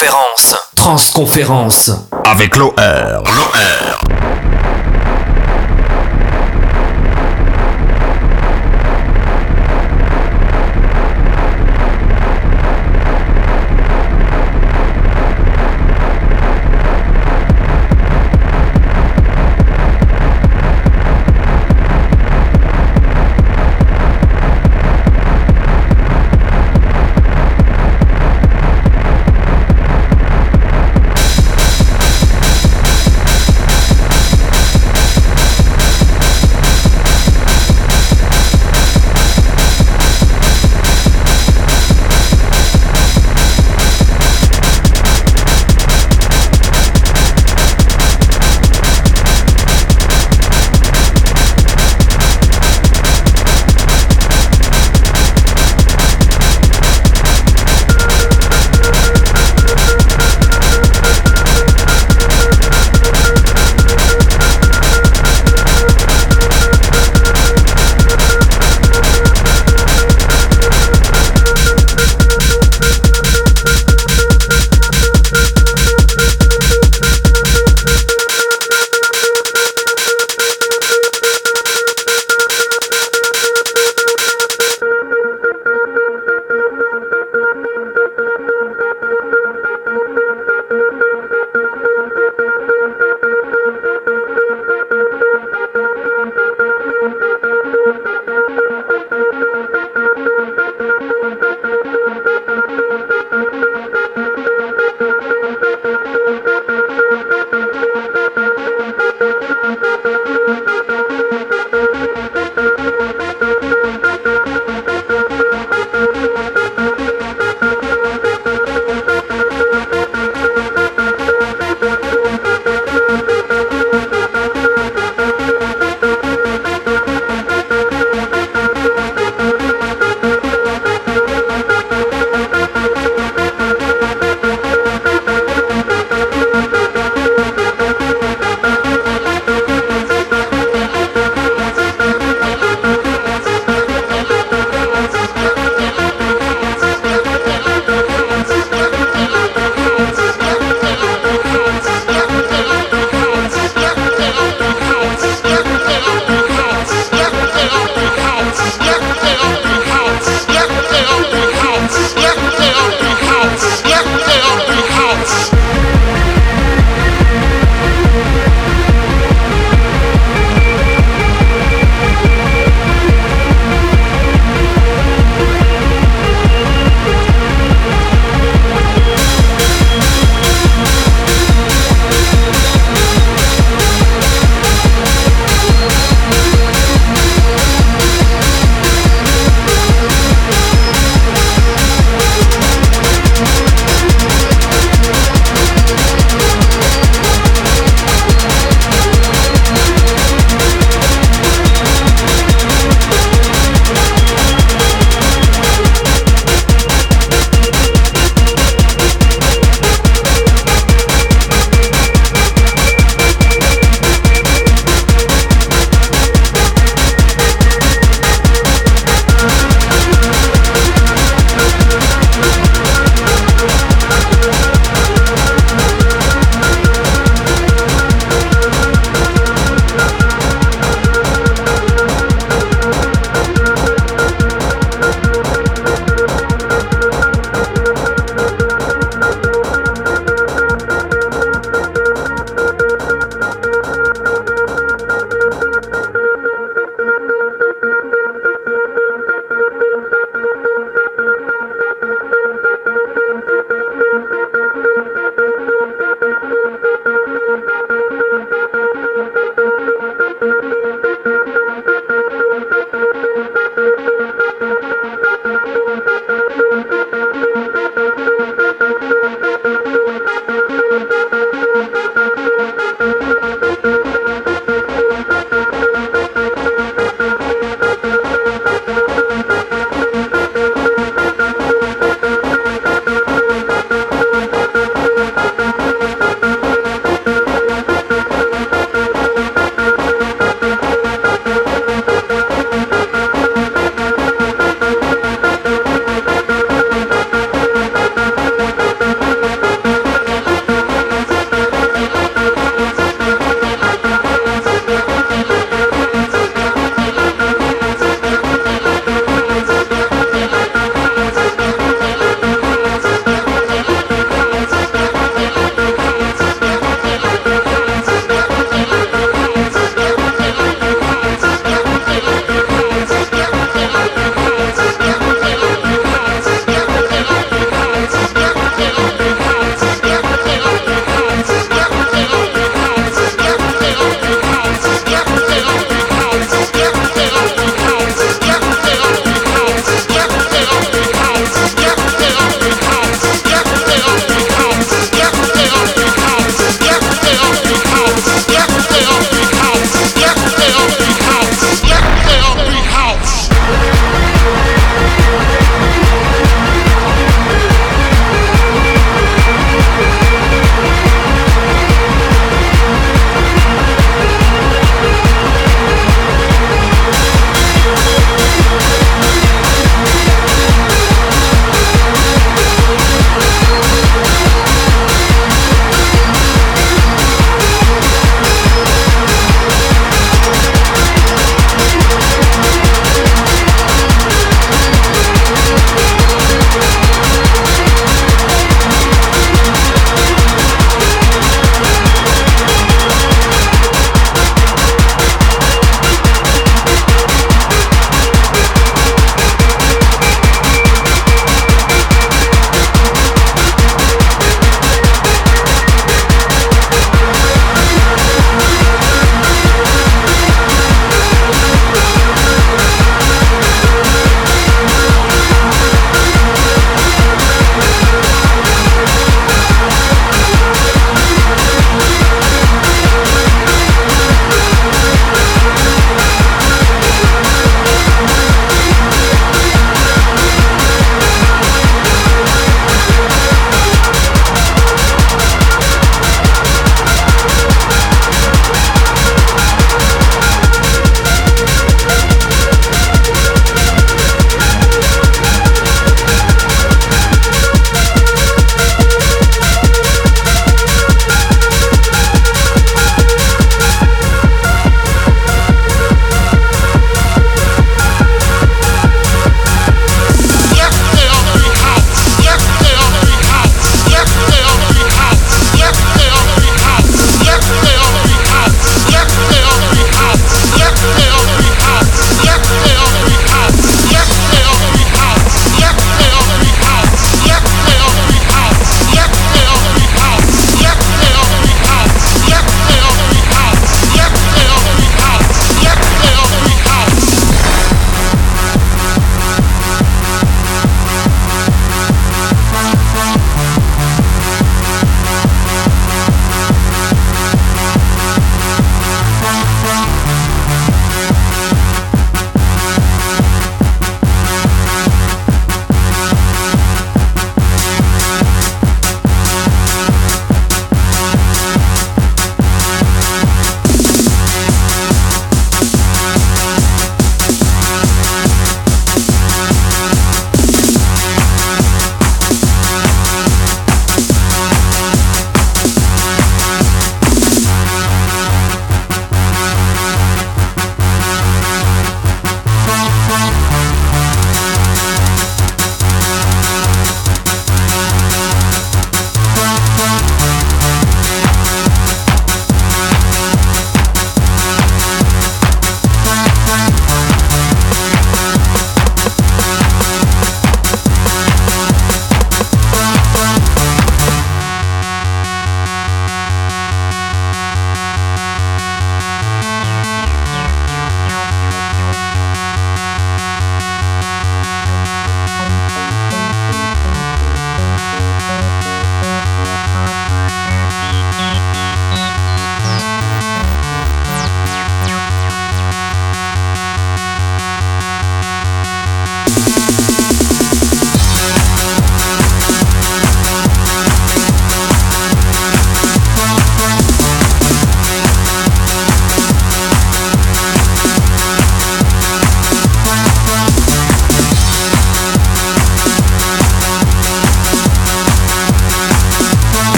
Transconférence. Transconférence. Avec l'OR. L'OR.